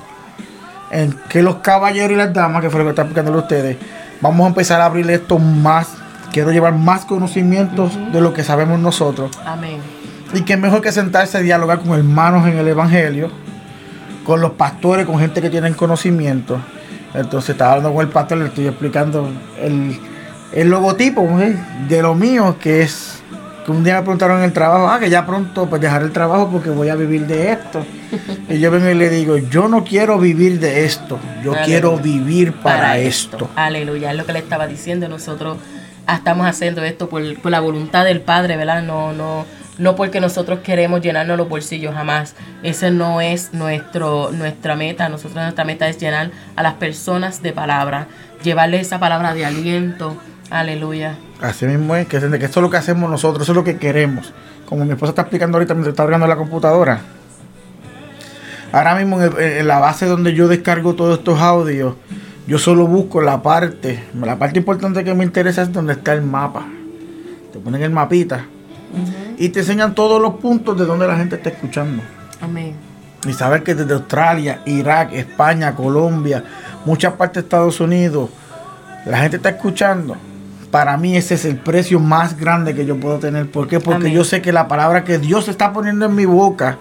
en que los caballeros y las damas, que fue lo que está explicándole a ustedes, vamos a empezar a abrir esto más quiero llevar más conocimientos de lo que sabemos nosotros. Amén. Y que mejor que sentarse a dialogar con hermanos en el Evangelio, con los pastores, con gente que tienen conocimiento. Entonces estaba hablando con el pastor, le estoy explicando el, el logotipo ¿eh? de lo mío, que es que un día me preguntaron en el trabajo, ah, que ya pronto pues dejar el trabajo porque voy a vivir de esto. y yo vengo y le digo, yo no quiero vivir de esto, yo quiero vivir para, esto. Aleluya, es lo que le estaba diciendo, nosotros estamos haciendo esto por, por la voluntad del Padre, ¿verdad? No, no no porque nosotros queremos llenarnos los bolsillos, jamás. Ese no es nuestro, nuestra meta. Nosotros nuestra meta es llenar a las personas de palabra, llevarles esa palabra de aliento. Aleluya. Así mismo es, que, eso es lo que hacemos nosotros, eso es lo que queremos. Como mi esposa está explicando ahorita mientras está abriendo la computadora. Ahora mismo en, la base donde yo descargo todos estos audios, yo solo busco la parte, la parte importante que me interesa es donde está el mapa. Te ponen el mapita y te enseñan todos los puntos de donde la gente está escuchando. Amén. Y saber que desde Australia, Irak, España, Colombia, muchas partes de Estados Unidos, la gente está escuchando. Para mí ese es el precio más grande que yo puedo tener. ¿Por qué? Porque yo sé que la palabra que Dios está poniendo en mi boca,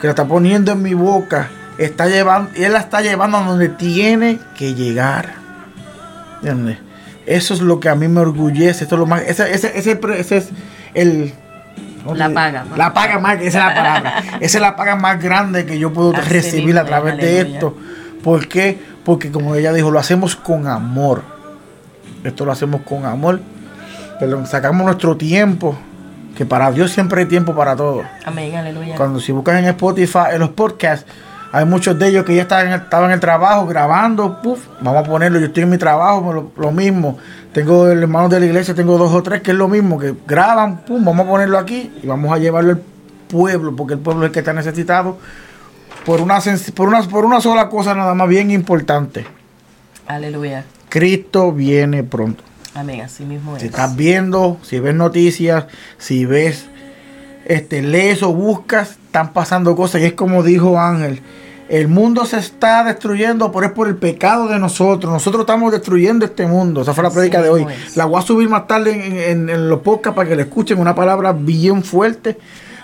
que la está poniendo en mi boca, está llevando, Él la está llevando a donde tiene que llegar. ¿Entiendes? Eso es lo que a mí me orgullece. Esto es lo más, ese, ese, ese, ese es el la paga. La paga más, esa es la palabra. esa es la paga más grande que yo puedo recibir a través de esto. ¿Por qué? Porque como ella dijo, lo hacemos con amor. Esto lo hacemos con amor. Pero sacamos nuestro tiempo. Que para Dios siempre hay tiempo para todo. Amén, aleluya. Cuando si buscas en Spotify, en los podcasts, hay muchos de ellos que ya estaban, estaban en el trabajo grabando. Puf, vamos a ponerlo. Yo estoy en mi trabajo, lo mismo tengo hermanos de la iglesia, tengo dos o tres que es lo mismo, que graban, pum, vamos a ponerlo aquí y vamos a llevarlo al pueblo, porque el pueblo es el que está necesitado por una, por una, por una sola cosa nada más bien importante. Aleluya. Cristo viene pronto. Amén, así mismo es. Si estás viendo, si ves noticias, si ves, este, lees o buscas, están pasando cosas y es como dijo Ángel el mundo se está destruyendo, pero es por el pecado de nosotros. Nosotros estamos destruyendo este mundo. Esa fue la predica de hoy. La voy a subir más tarde en, los podcasts para que le escuchen una palabra bien fuerte.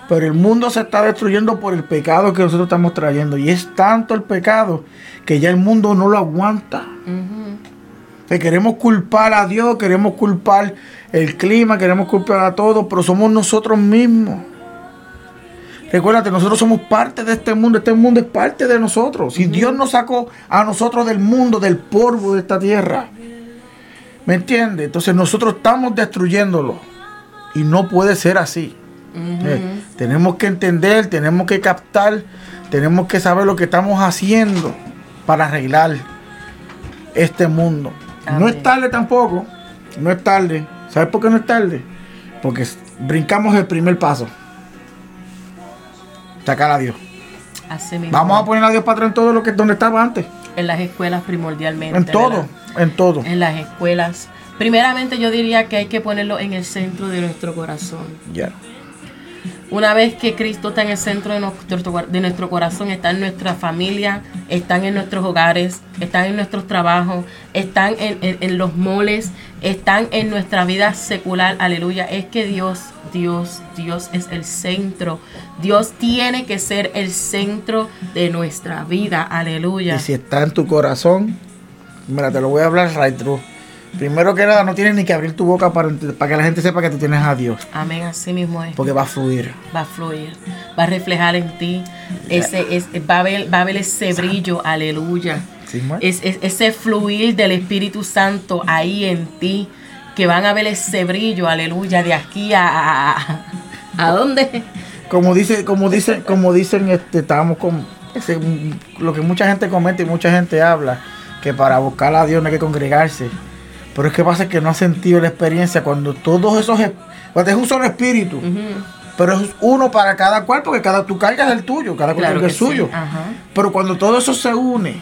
Pero el mundo se está destruyendo por el pecado que nosotros estamos trayendo. Y es tanto el pecado que ya el mundo no lo aguanta. que queremos culpar a Dios, queremos culpar el clima, queremos culpar a todo, pero somos nosotros mismos. Recuérdate, nosotros somos parte de este mundo, este mundo es parte de nosotros. Si Dios nos sacó a nosotros del mundo, del polvo de esta tierra, ¿me entiendes? Entonces nosotros estamos destruyéndolo y no puede ser así. Eh, tenemos que entender, tenemos que captar, tenemos que saber lo que estamos haciendo para arreglar este mundo. No es tarde tampoco, no es tarde. ¿Sabes por qué no es tarde? Porque brincamos el primer paso sacar a Dios. Vamos a poner a Dios para atrás en todo lo que donde estaba antes. En las escuelas primordialmente. En todo, en todo. En las escuelas. Primeramente yo diría que hay que ponerlo en el centro de nuestro corazón. Ya. Una vez que Cristo está en el centro de nuestro, de nuestro corazón, está en nuestra familia, están en nuestros hogares, están en nuestros trabajos, están en, en los moles, están en nuestra vida secular, aleluya, es que Dios, Dios, Dios es el centro. Dios tiene que ser el centro de nuestra vida, aleluya. Y si está en tu corazón, mira, te lo voy a hablar right through. Primero que nada, no tienes ni que abrir tu boca para, para que la gente sepa que tú tienes a Dios. Amén, así mismo es. Porque va a fluir. Va a fluir. Va a reflejar en ti. Ese, es, va, a ver, va a ver ese brillo, aleluya. es, ese fluir del Espíritu Santo ahí en ti. Que van a ver ese brillo, aleluya, de aquí a. ¿A, a dónde? Como dice, como dicen, como dicen, este, estamos con lo que mucha gente comenta y mucha gente habla, que para buscar a Dios no hay que congregarse pero es que pasa que no has sentido la experiencia cuando todos esos. Pues es un solo espíritu. Pero es uno para cada cual, porque cada tú cargas el tuyo, cada cual carga el suyo. Pero cuando todo eso se une.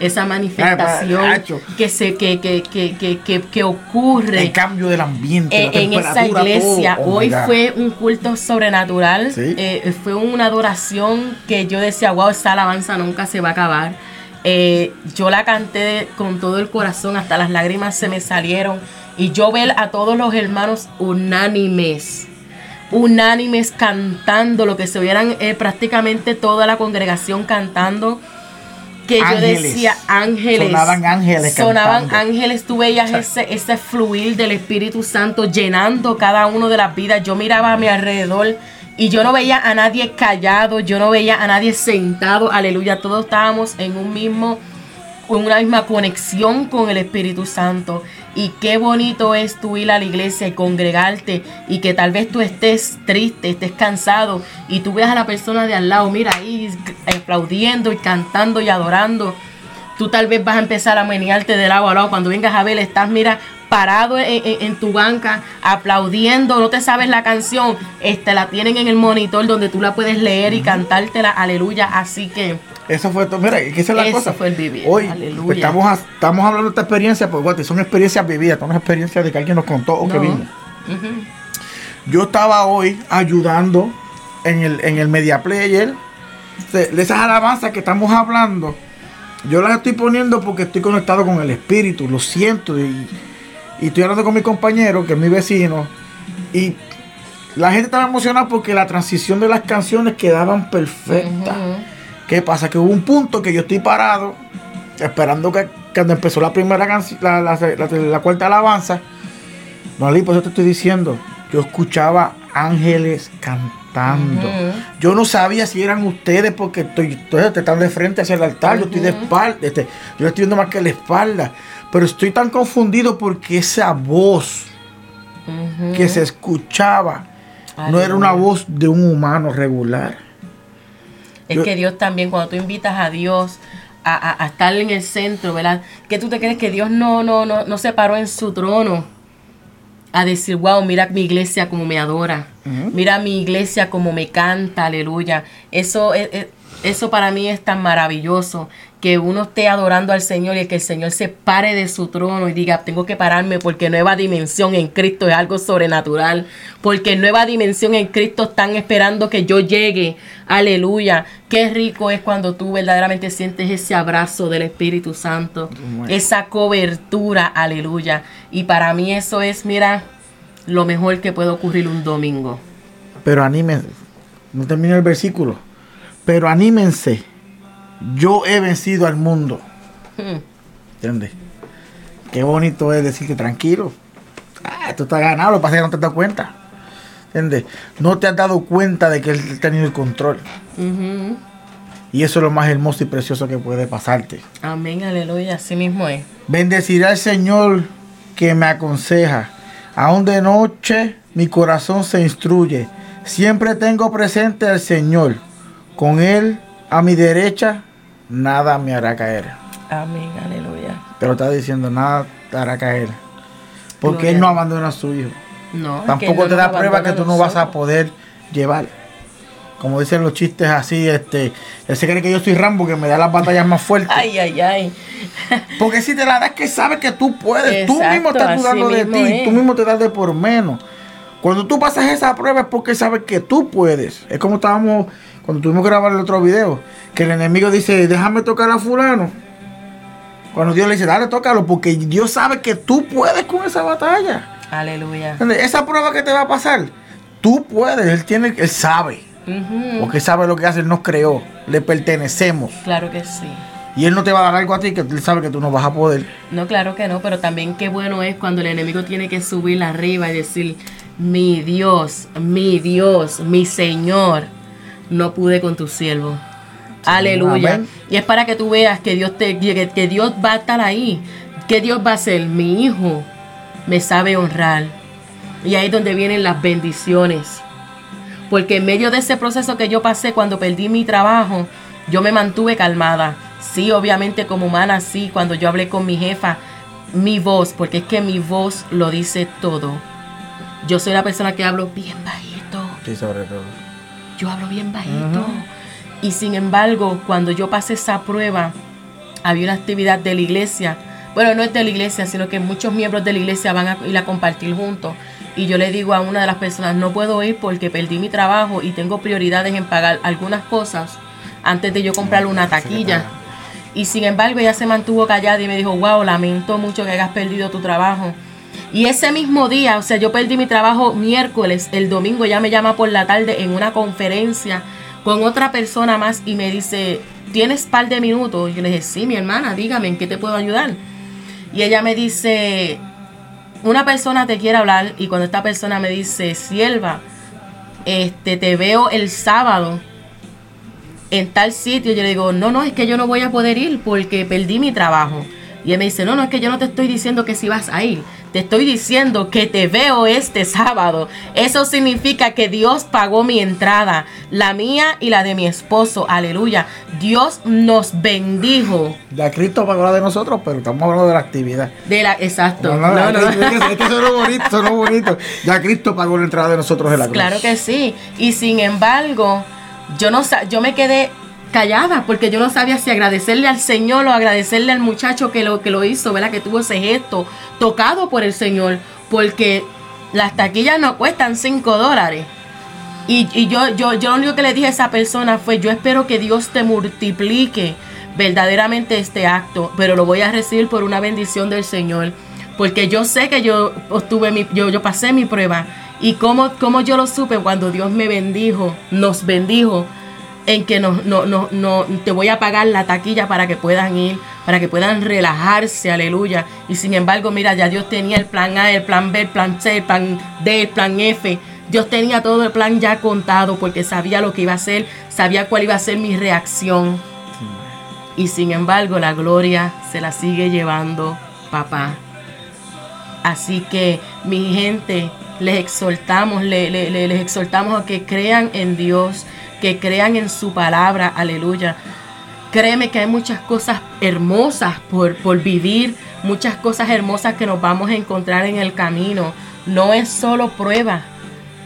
esa manifestación que se que, que, que, que, ocurre el cambio del ambiente en, esa iglesia. Oh hoy fue un culto sobrenatural. Eh, fue una adoración que yo decía wow esa alabanza nunca se va a acabar Eh, yo la canté con todo el corazón, hasta las lágrimas se me salieron. Y yo ver a todos los hermanos unánimes, unánimes cantando, lo que se vieran eh, prácticamente toda la congregación cantando que yo decía ángeles. Sonaban ángeles. Sonaban ángeles. Tú veías ese, ese fluir del Espíritu Santo llenando cada uno de las vidas. Yo miraba a mi alrededor y yo no veía a nadie callado. Yo no veía a nadie sentado. Aleluya. Todos estábamos en un mismo una misma conexión con el Espíritu Santo. Y qué bonito es tú ir a la iglesia y congregarte y que tal vez tú estés triste, estés cansado y tú veas a la persona de al lado, mira ahí aplaudiendo y cantando y adorando. Tú tal vez vas a empezar a menearte de lado a lado. Cuando vengas a ver, estás, mira, parado en, tu banca, aplaudiendo, no te sabes la canción, este, la tienen en el monitor donde tú la puedes leer y cantártela, aleluya. Así que eso fue todo. Mira, ¿qué es la cosa? fue el vivir. Hoy estamos, estamos hablando de esta experiencia, pues son experiencias vividas, son experiencias de que alguien nos contó o que vimos. Yo estaba hoy ayudando en el, en el Media Player de, esas alabanzas que estamos hablando. Yo las estoy poniendo porque estoy conectado con el Espíritu, lo siento. Y, estoy hablando con mi compañero, que es mi vecino. Y la gente estaba emocionada porque la transición de las canciones quedaban perfectas. ¿Qué pasa? Que hubo un punto que yo estoy parado, esperando que cuando empezó la primera canción, la, la, cuarta alabanza, no, por eso te estoy diciendo, yo escuchaba ángeles cantando. Yo no sabía si eran ustedes porque estoy, te están de frente hacia el altar, yo estoy de espalda, este, yo estoy viendo más que la espalda, pero estoy tan confundido porque esa voz que se escuchaba no era una voz de un humano regular. Es que Dios también, cuando tú invitas a Dios a, estar en el centro, ¿verdad? Que tú te crees que Dios no, no, no, no se paró en su trono a decir, wow, mira mi iglesia como me adora, mira mi iglesia como me canta, aleluya. Eso, es, eso para mí es tan maravilloso que uno esté adorando al Señor y que el Señor se pare de su trono y diga, tengo que pararme porque nueva dimensión en Cristo es algo sobrenatural, porque nueva dimensión en Cristo están esperando que yo llegue, aleluya. Qué rico es cuando tú verdaderamente sientes ese abrazo del Espíritu Santo, esa cobertura, aleluya. Y para mí eso es, mira, lo mejor que puede ocurrir un domingo. Pero anímense, no termino el versículo, pero anímense yo he vencido al mundo. Hmm. ¿Entiendes? Qué bonito es decir que tranquilo. Ah, tú estás ganado, lo que pasa es que no te has dado cuenta. ¿Entiendes? No te has dado cuenta de que él ha tenido el control. Y eso es lo más hermoso y precioso que puede pasarte. Amén, aleluya, así mismo es. Bendecirá al Señor que me aconseja. Aún de noche mi corazón se instruye. Siempre tengo presente al Señor. Con Él a mi derecha nada me hará caer. Amén, aleluya. Pero está diciendo, nada te hará caer. Porque Él no abandona a su hijo. No. Tampoco te da prueba que tú no vas a poder llevar. Como dicen los chistes así, este, él se cree que yo soy Rambo, que me da las batallas más fuertes. Ay, ay, ay. Porque si te la das que sabes que tú puedes, tú mismo estás dudando de ti, tú mismo te das de por menos. Cuando tú pasas esa prueba es porque sabes que tú puedes. Es como estábamos cuando tuvimos que grabar el otro video, que el enemigo dice, déjame tocar a fulano. Cuando Dios le dice, dale, tócalo, porque Dios sabe que tú puedes con esa batalla. Aleluya. Esa prueba que te va a pasar, tú puedes, Él tiene, Él sabe. Porque sabe lo que hace, Él nos creó, le pertenecemos. Claro que sí. Y Él no te va a dar algo a ti que Él sabe que tú no vas a poder. No, claro que no, pero también qué bueno es cuando el enemigo tiene que subir arriba y decir, mi Dios, mi Dios, mi Señor no pude con tu siervo. Aleluya. Y es para que tú veas que Dios te que, que Dios va a estar ahí. Que Dios va a ser mi hijo me sabe honrar. Y ahí es donde vienen las bendiciones. Porque en medio de ese proceso que yo pasé cuando perdí mi trabajo, yo me mantuve calmada. Sí, obviamente como humana, sí, cuando yo hablé con mi jefa, mi voz, porque es que mi voz lo dice todo. Yo soy la persona que hablo bien bajito. Sí, sobre todo yo hablo bien bajito. Y sin embargo, cuando yo pasé esa prueba, había una actividad de la iglesia. Bueno, no es de la iglesia, sino que muchos miembros de la iglesia van a ir a compartir juntos. Y yo le digo a una de las personas, no puedo ir porque perdí mi trabajo y tengo prioridades en pagar algunas cosas antes de yo comprar una taquilla. Y sin embargo, ella se mantuvo callada y me dijo, wow, lamento mucho que hayas perdido tu trabajo. Y ese mismo día, o sea, yo perdí mi trabajo miércoles, el domingo ella me llama por la tarde en una conferencia con otra persona más y me dice, ¿tienes par de minutos? Y yo le dije, sí, mi hermana, dígame, ¿en qué te puedo ayudar? Y ella me dice, una persona te quiere hablar y cuando esta persona me dice, sierva, este, te veo el sábado en tal sitio, yo le digo, no, no, es que yo no voy a poder ir porque perdí mi trabajo. Y él me dice, no, no, es que yo no te estoy diciendo que si vas a ir. Te estoy diciendo que te veo este sábado. Eso significa que Dios pagó mi entrada, la mía y la de mi esposo. Aleluya. Dios nos bendijo. Ya Cristo pagó la de nosotros, pero estamos hablando de la actividad. De la, exacto. No, no, no, Es que eso bonito, eso no bonito. Ya Cristo pagó la entrada de nosotros en la cruz. Claro que sí. Y sin embargo, yo no yo me quedé callada porque yo no sabía si agradecerle al Señor o agradecerle al muchacho que lo, que lo hizo, ¿verdad? Que tuvo ese gesto tocado por el Señor, porque las taquillas no cuestan 5 dólares. Y, yo, yo, yo lo único que le dije a esa persona fue, yo espero que Dios te multiplique verdaderamente este acto, pero lo voy a recibir por una bendición del Señor, porque yo sé que yo obtuve mi, yo, yo pasé mi prueba. Y como, como yo lo supe cuando Dios me bendijo, nos bendijo, en que no, no, no, no, te voy a pagar la taquilla para que puedan ir, para que puedan relajarse, aleluya. Y sin embargo, mira, ya Dios tenía el plan A, el plan B, el plan C, el plan D, el plan F. Dios tenía todo el plan ya contado porque sabía lo que iba a hacer, sabía cuál iba a ser mi reacción. Y sin embargo, la gloria se la sigue llevando papá. Así que, mi gente, les exhortamos, les exhortamos a que crean en Dios, que crean en su palabra, aleluya. Créeme que hay muchas cosas hermosas por, por vivir, muchas cosas hermosas que nos vamos a encontrar en el camino. No es solo prueba.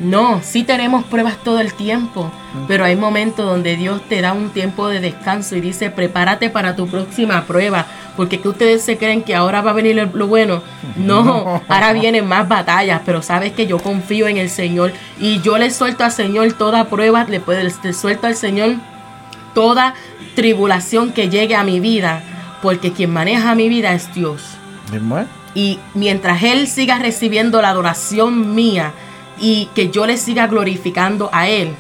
No, sí tenemos pruebas todo el tiempo, pero hay momentos donde Dios te da un tiempo de descanso y dice, prepárate para tu próxima prueba, porque que ustedes se creen que ahora va a venir lo bueno. No, ahora vienen más batallas, pero sabes que yo confío en el Señor y yo le suelto al Señor toda prueba, le, le suelto al Señor toda tribulación que llegue a mi vida, porque quien maneja mi vida es Dios. Y mientras Él siga recibiendo la adoración mía y que yo le siga glorificando a Él,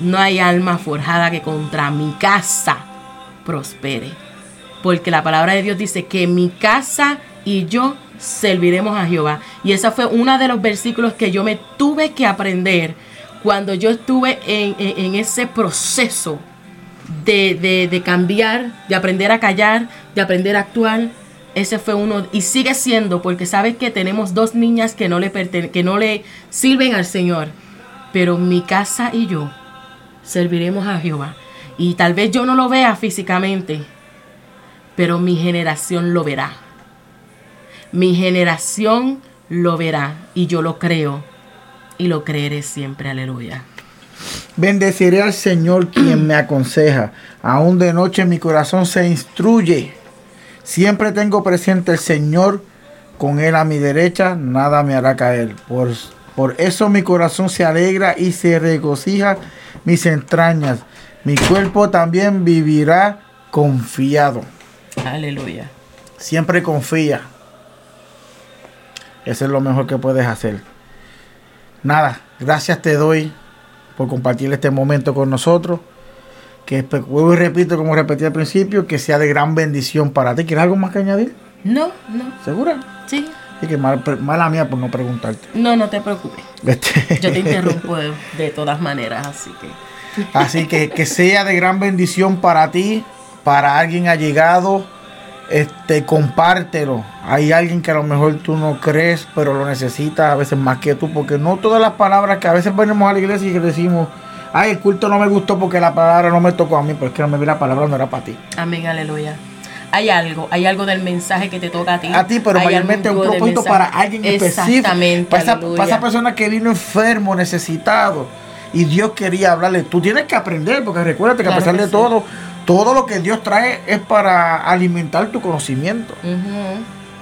no hay alma forjada que contra mi casa prospere porque la palabra de Dios dice que mi casa y yo serviremos a Jehová. Y ese fue uno de los versículos que yo me tuve que aprender cuando yo estuve en, ese proceso de, de, cambiar, de aprender a callar, de aprender a actuar. Ese fue uno y sigue siendo porque sabes que tenemos dos niñas que no le que no le sirven al Señor, pero mi casa y yo serviremos a Jehová. Y tal vez yo no lo vea físicamente, pero mi generación lo verá. Mi generación lo verá y yo lo creo y lo creeré siempre. Aleluya. Bendeciré al Señor quien me aconseja. Aún de noche mi corazón se instruye. Siempre tengo presente el Señor. Con Él a mi derecha nada me hará caer. Por, por eso mi corazón se alegra y se regocija mis entrañas. Mi cuerpo también vivirá confiado. Aleluya. Siempre confía. Eso es lo mejor que puedes hacer. Nada, gracias te doy por compartir este momento con nosotros. Que vuelvo y repito, como repetí al principio, que sea de gran bendición para ti. ¿Quieres algo más que añadir? No, no. ¿Segura? Sí. Y que mala mía por no preguntarte. No, no te preocupes. Este Yo te interrumpo de, de, todas maneras, así que. Así que que sea de gran bendición para ti, para alguien allegado, este, compártelo. Hay alguien que a lo mejor tú no crees, pero lo necesitas a veces más que tú, porque no todas las palabras que a veces venimos a la iglesia y decimos, ay, el culto no me gustó porque la palabra no me tocó a mí, pero es que no me vi la palabra, no era para ti. Amén, aleluya. Hay algo, hay algo del mensaje que te toca a ti. A ti, pero mayormente un propósito para alguien específico. Para esa, para esa persona que vino enfermo, necesitado. Y Dios quería hablarle. Tú tienes que aprender, porque recuérdate que a pesar de todo, todo lo que Dios trae es para alimentar tu conocimiento.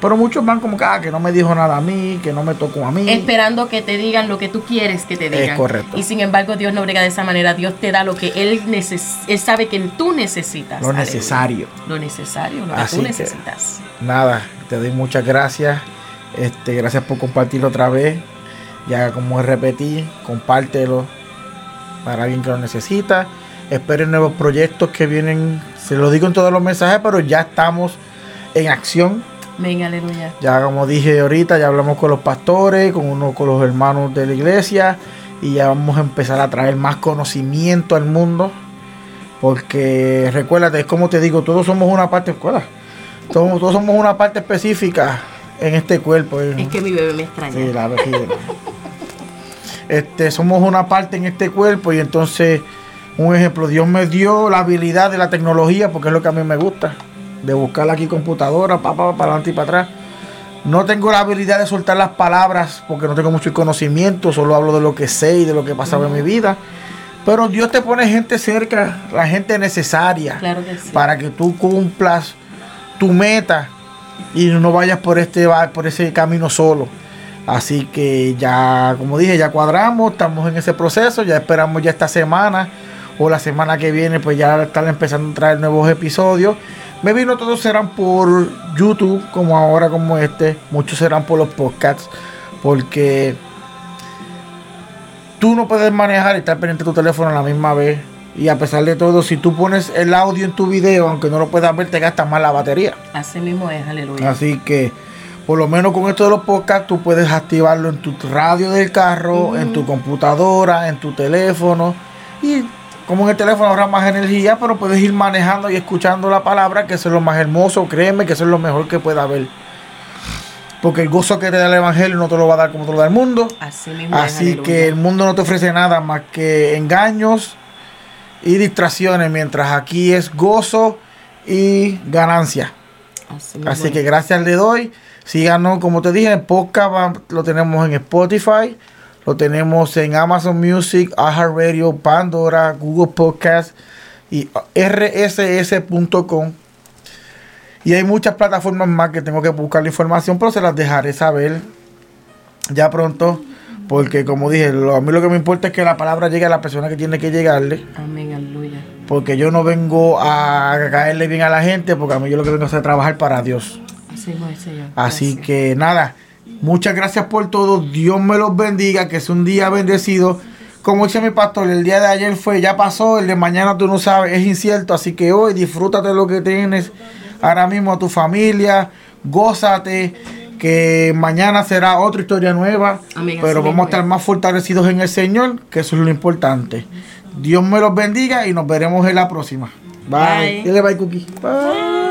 Pero muchos van como que, ah, que no me dijo nada a mí, que no me tocó a mí. Esperando que te digan lo que tú quieres que te digan. Es correcto. Y sin embargo, Dios no brega de esa manera. Dios te da lo que Él, neces él sabe que tú necesitas. Lo Aleluya. necesario. Lo necesario, lo Así que tú que- necesitas. Nada, te doy muchas gracias. Este, gracias por compartirlo otra vez. Ya como repetí, compártelo para alguien que lo necesita. Esperen nuevos proyectos que vienen. Se lo digo en todos los mensajes, pero ya estamos en acción. Ven, aleluya. Ya como dije ahorita, ya hablamos con los pastores, con uno con los hermanos de la iglesia y ya vamos a empezar a traer más conocimiento al mundo. Porque recuérdate, es como te digo, todos somos una parte escuela. Todos, todos somos una parte específica en este cuerpo. en- Es que mi bebé me extraña. Sí, la. Este, somos una parte en este cuerpo y entonces, un ejemplo, Dios me dio la habilidad de la tecnología porque es lo que a mí me gusta, de buscar aquí computadora, pa, pa, para adelante y para atrás. No tengo la habilidad de soltar las palabras porque no tengo mucho conocimiento, solo hablo de lo que sé y de lo que pasaba en mi vida. Pero Dios te pone gente cerca, la gente necesaria Claro que sí. para que tú cumplas tu meta y no vayas por este por ese camino solo. Así que ya, como dije, ya cuadramos, estamos en ese proceso, ya esperamos ya esta semana o la semana que viene, pues ya están empezando a traer nuevos episodios. Me vino todos serán por YouTube, como ahora, como este. Muchos serán por los podcasts, porque tú no puedes manejar y estar pendiente de tu teléfono a la misma vez. Y a pesar de todo, si tú pones el audio en tu video, aunque no lo puedas ver, te gasta más la batería. Así mismo es, aleluya. Así que, por lo menos con esto de los podcasts, tú puedes activarlo en tu radio del carro, en tu computadora, en tu teléfono. Y como en el teléfono ahorra más energía, pero puedes ir manejando y escuchando la palabra, que eso es lo más hermoso, créeme que eso es lo mejor que puede haber. Porque el gozo que te da el Evangelio no te lo va a dar como te lo da el mundo. Así mismo que el mundo no te ofrece nada más que engaños y distracciones, mientras aquí es gozo y ganancia. Así, que gracias le doy. Síganos, como te dije, el podcast va- lo tenemos en Spotify, lo tenemos en Amazon Music, iHeartRadio, Pandora, Google Podcast y rss.com. Y hay muchas plataformas más que tengo que buscar la información, pero se las dejaré saber ya pronto. Porque como dije, lo- a mí lo que me importa es que la palabra llegue a la persona que tiene que llegarle. Amén, aleluya. Porque yo no vengo a caerle bien a la gente, porque a mí yo lo que vengo es a trabajar para Dios. Así. Así que nada, muchas gracias por todo. Dios me los bendiga, que es un día bendecido. Como dice mi pastor, el día de ayer fue, ya pasó, el de mañana tú no sabes, es incierto. Así que hoy disfrútate lo que tienes ahora mismo a tu familia, gózate, que mañana será otra historia nueva. Amén, pero vamos a estar es. más fortalecidos en el Señor, que eso es lo importante. Dios me los bendiga y nos veremos en la próxima. Bye. Bye. Dile bye, Cookie. Bye.